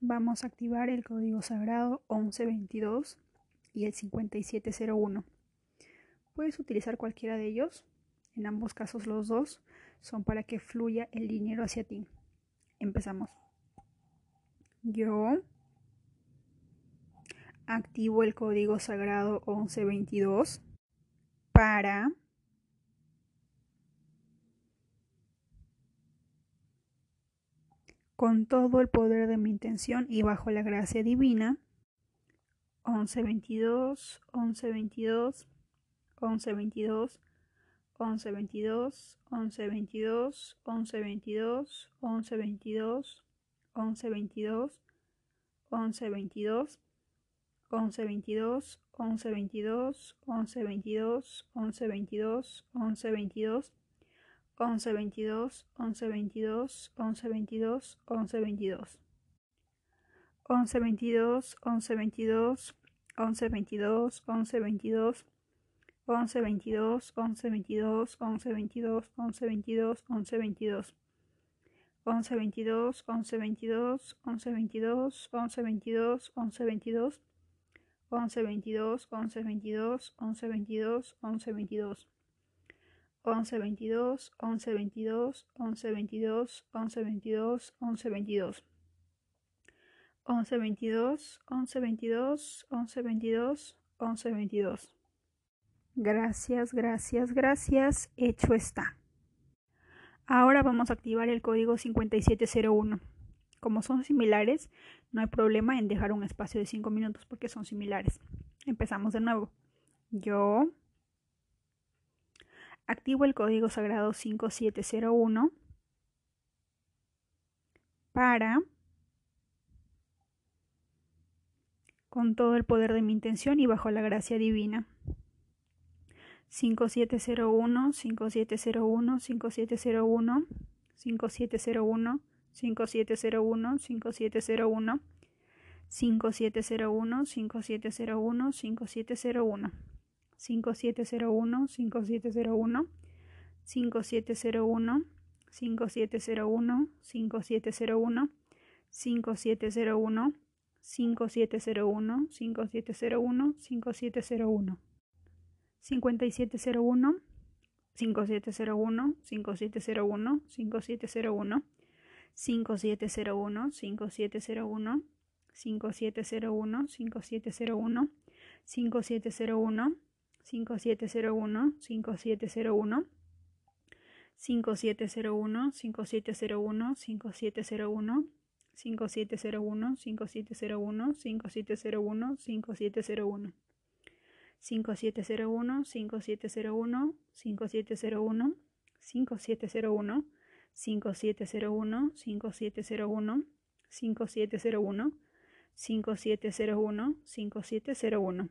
Vamos a activar el código sagrado 1122 y el 5701. Puedes utilizar cualquiera de ellos. En ambos casos los dos son para que fluya el dinero hacia ti. Empezamos. Yo activo el código sagrado 1122 para con todo el poder de mi intención y bajo la gracia divina 1122 1122 1122 1122 1122 1122 1122 1122 1122 1122 1122 1122 1122 1122 1122, 1122, 1122, 1122. 1122, 1122, 1122, 1122. 1122, 1122, 1122, 1122, 1122. 1122, 1122, 1122, 1122, 1122. 1122, 1122, 1122, 1122. 1122, 1122, 1122, 1122, 1122. 1122, 1122, 1122, 1122. Gracias, gracias, gracias. Hecho está. Ahora vamos a activar el código 5701. Como son similares, no hay problema en dejar un espacio de 5 minutos porque son similares. Empezamos de nuevo. Yo, activo el código sagrado 5701 para, con todo el poder de mi intención y bajo la gracia divina, 5701, 5701, 5701, 5701, 5701, 5701, 5701, 5701, 5701, 5701, 5701, 5701, 5701, 5701, 5701, 5701, 5701, 5701. 5701 5701 5701 5701 5701 5701 5701 5701 5701 5701 5701 5701 5701 5701 5701 5701 5701 5701 5701, 5701, 5701, 5701, 5701, 5701, 5701, 5701, 5701.